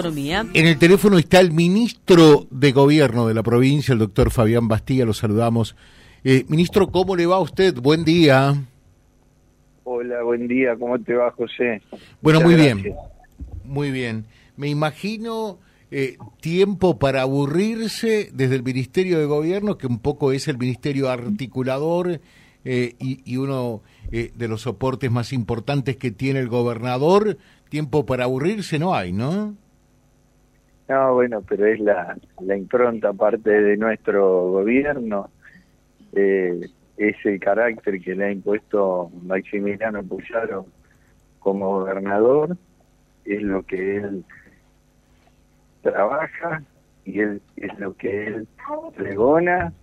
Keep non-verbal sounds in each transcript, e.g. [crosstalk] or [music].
En el teléfono está el ministro de Gobierno de la provincia, el doctor Fabián Bastilla, lo saludamos. Eh, ministro, ¿cómo le va a usted? Buen día. Hola, buen día, ¿cómo te va, José? Bueno, muy bien, muy bien. Me imagino eh, tiempo para aburrirse desde el Ministerio de Gobierno, que un poco es el ministerio articulador eh, y, y, uno de los soportes más importantes que tiene el gobernador. Tiempo para aburrirse no hay, ¿no? No, bueno, pero es la, la impronta parte de nuestro gobierno, eh, es el carácter que le ha impuesto Maximiliano Puyaro como gobernador, es lo que él trabaja y él, es lo que él pregona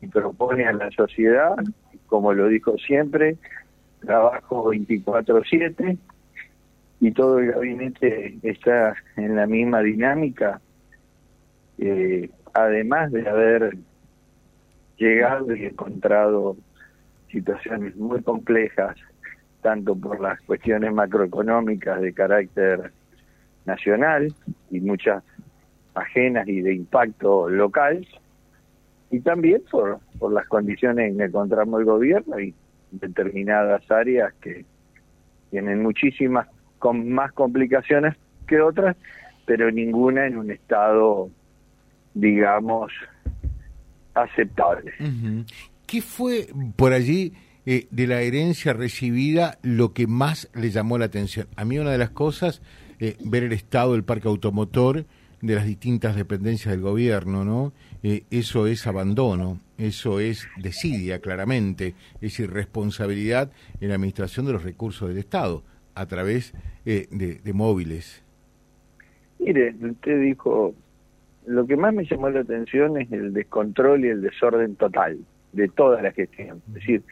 y propone a la sociedad, como lo dijo siempre, trabajo 24/7 y todo el gabinete está en la misma dinámica, eh, además de haber llegado y encontrado situaciones muy complejas, tanto por las cuestiones macroeconómicas de carácter nacional y muchas ajenas y de impacto local, y también por, por las condiciones en que encontramos el gobierno y determinadas áreas que tienen muchísimas con más complicaciones que otras, pero ninguna en un estado, digamos, aceptable. ¿Qué fue por allí eh, de la herencia recibida lo que más le llamó la atención? A mí una de las cosas, eh, ver el estado del parque automotor de las distintas dependencias del gobierno, ¿no? Eh, eso es abandono, eso es desidia, claramente, es irresponsabilidad en la administración de los recursos del Estado a través eh, de, móviles? Mire, usted dijo, lo que más me llamó la atención es el descontrol y el desorden total de toda la gestión. Es decir,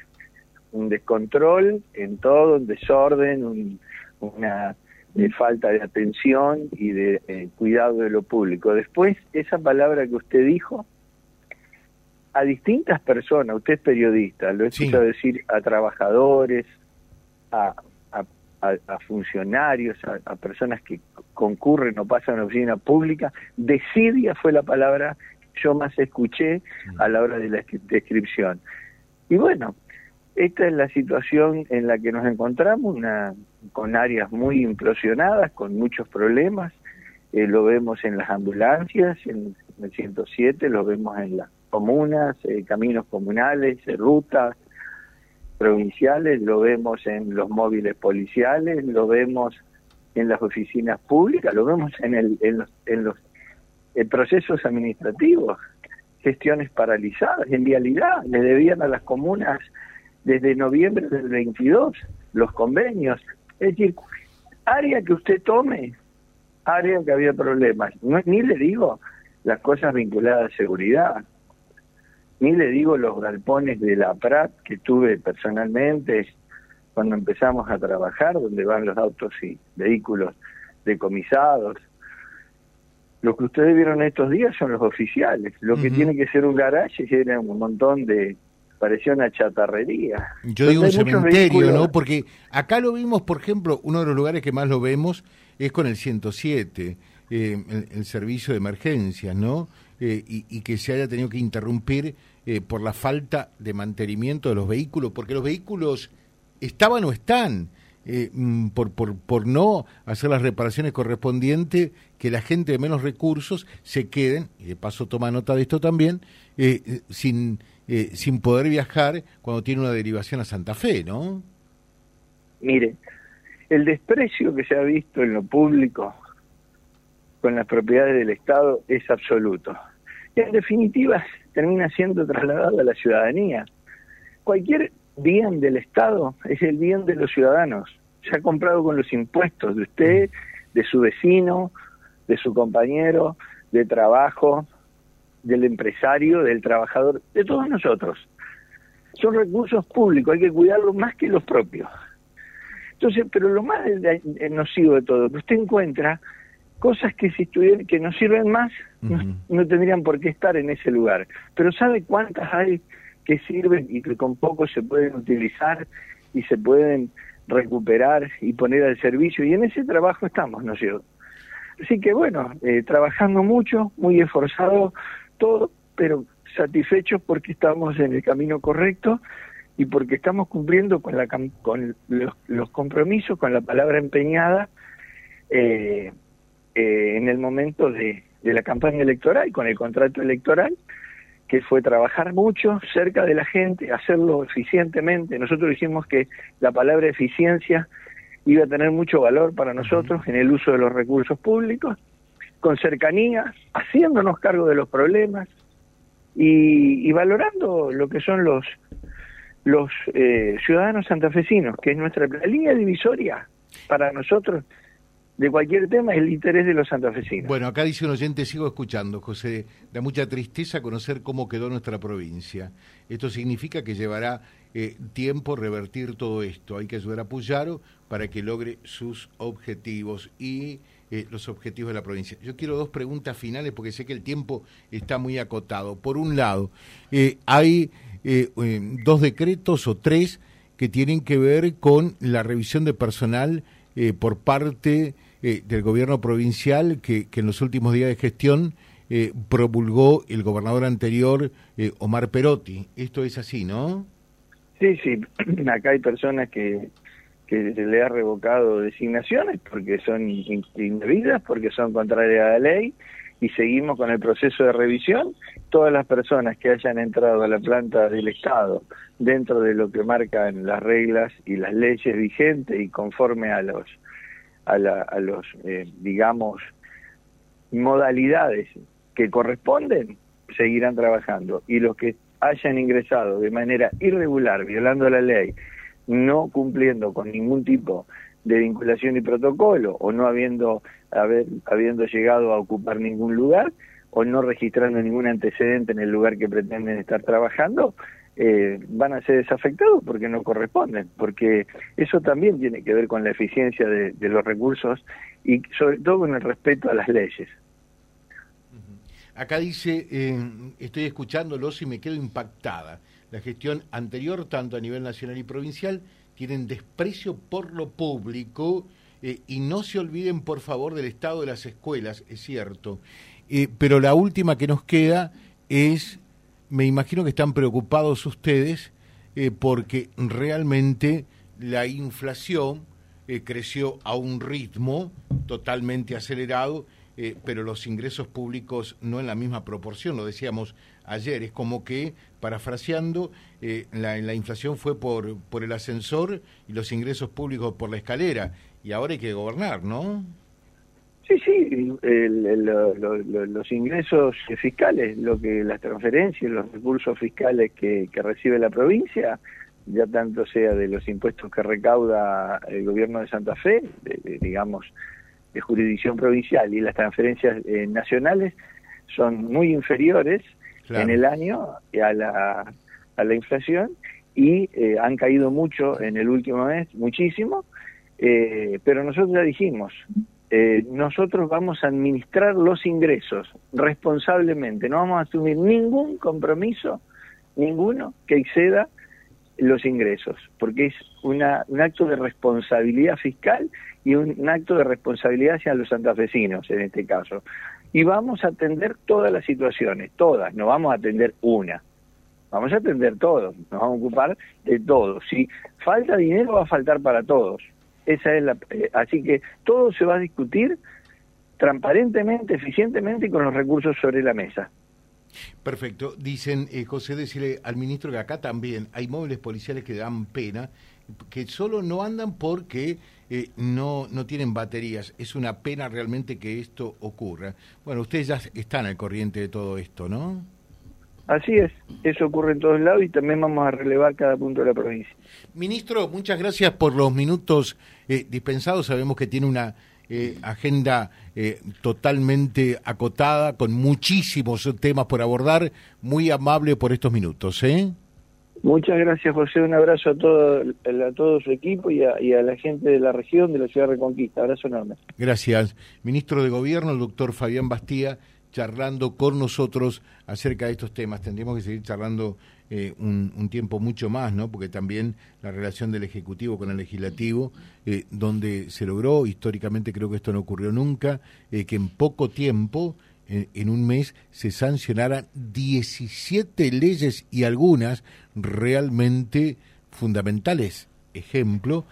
un descontrol en todo, un desorden, una eh, falta de atención y de eh, cuidado de lo público. Después, esa palabra que usted dijo, a distintas personas, usted es periodista, lo he escuchado decir a trabajadores, a a, funcionarios, a, personas que concurren o pasan a la oficina pública. Desidia fue la palabra que yo más escuché a la hora de la descripción. Y bueno, esta es la situación en la que nos encontramos, una, con áreas muy implosionadas, con muchos problemas. Eh, lo vemos en las ambulancias, en, el 107, lo vemos en las comunas, eh, caminos comunales, rutas, provinciales, lo vemos en los móviles policiales, lo vemos en las oficinas públicas, lo vemos en, el, en los, en los procesos administrativos, gestiones paralizadas, en vialidad, le debían a las comunas desde noviembre del 22 los convenios. Es decir, área que usted tome, área que había problemas. No, ni le digo las cosas vinculadas a seguridad, ni le digo los galpones de la Prat que tuve personalmente cuando empezamos a trabajar, donde van los autos y vehículos decomisados. Lo que ustedes vieron estos días son los oficiales. Lo que tiene que ser un garaje era un montón de, parecía una chatarrería. Yo digo un cementerio, ¿no? Porque acá lo vimos, por ejemplo, uno de los lugares que más lo vemos es con el 107, eh, el, servicio de emergencias, ¿no? Eh, y, que se haya tenido que interrumpir eh, por la falta de mantenimiento de los vehículos, porque los vehículos estaban o están. Eh, mm, por, por, por no hacer las reparaciones correspondientes, que la gente de menos recursos se queden, y de paso toma nota de esto también, sin, sin poder viajar cuando tiene una derivación a Santa Fe, ¿no? Mire, el desprecio que se ha visto en lo público con las propiedades del Estado es absoluto. Y en definitiva termina siendo trasladado a la ciudadanía. Cualquier bien del Estado es el bien de los ciudadanos. Se ha comprado con los impuestos de usted, de su vecino, de su compañero de trabajo, del empresario, del trabajador, de todos nosotros. Son recursos públicos, hay que cuidarlos más que los propios. Entonces, pero lo más nocivo de todo, que usted encuentra cosas que si estuvieran, que nos sirven más, no, tendrían por qué estar en ese lugar. Pero ¿sabe cuántas hay que sirven y que con poco se pueden utilizar y se pueden recuperar y poner al servicio? Y en ese trabajo estamos, ¿no es cierto? Así que bueno, eh, trabajando mucho, muy esforzado, todo, pero satisfechos porque estamos en el camino correcto y porque estamos cumpliendo con, la, con los, compromisos, con la palabra empeñada eh, eh, en el momento de, de la campaña electoral, con el contrato electoral, que fue trabajar mucho cerca de la gente, hacerlo eficientemente. Nosotros dijimos que la palabra eficiencia iba a tener mucho valor para nosotros en el uso de los recursos públicos, con cercanía, haciéndonos cargo de los problemas y, valorando lo que son los los eh, ciudadanos santafesinos, que es nuestra línea divisoria para nosotros de cualquier tema es el interés de los santafesinos. Bueno, acá dice un oyente, sigo escuchando, José, da mucha tristeza conocer cómo quedó nuestra provincia. Esto significa que llevará eh, tiempo revertir todo esto. Hay que ayudar a Puyaro para que logre sus objetivos y eh, los objetivos de la provincia. Yo quiero dos preguntas finales porque sé que el tiempo está muy acotado. Por un lado, eh, hay dos decretos o tres que tienen que ver con la revisión de personal por parte eh, del gobierno provincial que, en los últimos días de gestión eh, promulgó el gobernador anterior, eh, Omar Perotti. Esto es así, ¿no? Sí, sí. [clears throat] Acá hay personas que, que se le ha revocado designaciones porque son indebidas, porque son contrarias a la ley y seguimos con el proceso de revisión. Todas las personas que hayan entrado a la planta del Estado dentro de lo que marcan las reglas y las leyes vigentes y conforme a los a, la, a los, eh, digamos, modalidades que corresponden, seguirán trabajando. Y los que hayan ingresado de manera irregular, violando la ley, no cumpliendo con ningún tipo de vinculación y protocolo, o no habiendo, habiendo llegado a ocupar ningún lugar, o no registrando ningún antecedente en el lugar que pretenden estar trabajando, eh, van a ser desafectados porque no corresponden, porque eso también tiene que ver con la eficiencia de, los recursos y sobre todo con el respeto a las leyes. Acá dice, eh, estoy escuchándolos y me quedo impactada. La gestión anterior, tanto a nivel nacional y provincial, tienen desprecio por lo público eh, y no se olviden, por favor, del estado de las escuelas, es cierto. pero la última que nos queda es me imagino que están preocupados ustedes eh, porque realmente la inflación eh, creció a un ritmo totalmente acelerado, eh, pero los ingresos públicos no en la misma proporción, lo decíamos ayer, es como que, parafraseando, la, la inflación fue por, por el ascensor y los ingresos públicos por la escalera, y ahora hay que gobernar, ¿no? Sí, sí, los ingresos fiscales, lo que las transferencias, los recursos fiscales que, recibe la provincia, ya tanto sea de los impuestos que recauda el gobierno de Santa Fe, digamos, de jurisdicción provincial y las transferencias eh, nacionales, son muy inferiores en el año a la, a la inflación y eh, han caído mucho en el último mes, muchísimo, eh, pero nosotros ya dijimos, eh, nosotros vamos a administrar los ingresos responsablemente, no vamos a asumir ningún compromiso, ninguno que exceda los ingresos, porque es una, un acto de responsabilidad fiscal y un, acto de responsabilidad hacia los santafesinos en este caso. Y vamos a atender todas las situaciones, todas, no vamos a atender una, vamos a atender todo, nos vamos a ocupar de todo. Si falta dinero va a faltar para todos, esa es la, eh, así que todo se va a discutir transparentemente, eficientemente y con los recursos sobre la mesa. Perfecto. Dicen, eh, José, decirle al ministro que acá también hay móviles policiales que dan pena, que solo no andan porque eh, no, no tienen baterías. Es una pena realmente que esto ocurra. Bueno, ustedes ya están al corriente de todo esto, ¿no? Así es, eso ocurre en todos lados y también vamos a relevar cada punto de la provincia. Ministro, muchas gracias por los minutos eh, dispensados. Sabemos que tiene una eh, agenda eh, totalmente acotada, con muchísimos temas por abordar. Muy amable por estos minutos. ¿eh? Muchas gracias, José. Un abrazo a todo, a todo su equipo y a, y a, la gente de la región, de la ciudad de Reconquista. Abrazo enorme. Gracias. Ministro de Gobierno, el doctor Fabián Bastía charlando con nosotros acerca de estos temas. Tendríamos que seguir charlando eh, un, tiempo mucho más, ¿no? Porque también la relación del Ejecutivo con el Legislativo, eh, donde se logró, históricamente creo que esto no ocurrió nunca, eh, que en poco tiempo, en un mes, se sancionaran 17 leyes y algunas realmente fundamentales. Ejemplo,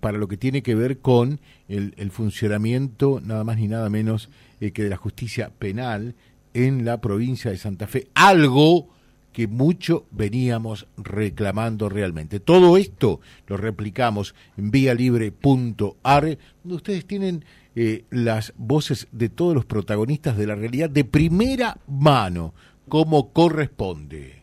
para lo que tiene que ver con el, funcionamiento, nada más ni nada menos que de la justicia penal en la provincia de Santa Fe. Algo que mucho veníamos reclamando realmente. Todo esto lo replicamos en vialibre.ar, donde ustedes tienen eh, las voces de todos los protagonistas de la realidad de primera mano, como corresponde.